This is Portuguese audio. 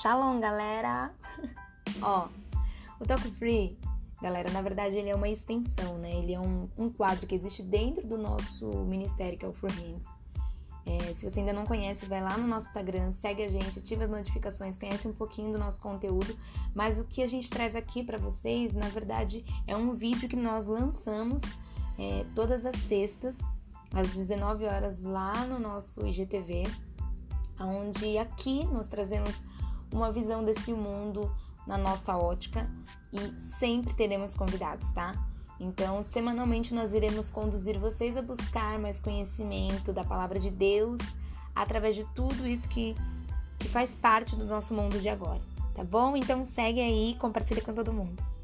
Shalom, galera! Ó, o Talk Free, galera, na verdade ele é uma extensão, né? Ele é um, um quadro que existe dentro do nosso ministério, que é o Free Hands. É, se você ainda não conhece, vai lá no nosso Instagram, segue a gente, ativa as notificações, conhece um pouquinho do nosso conteúdo. Mas o que a gente traz aqui para vocês, na verdade, é um vídeo que nós lançamos é, todas as sextas, às 19 horas, lá no nosso IGTV, onde aqui nós trazemos uma visão desse mundo na nossa ótica e sempre teremos convidados, tá? Então, semanalmente nós iremos conduzir vocês a buscar mais conhecimento da palavra de Deus através de tudo isso que, que faz parte do nosso mundo de agora, tá bom? Então segue aí e compartilha com todo mundo.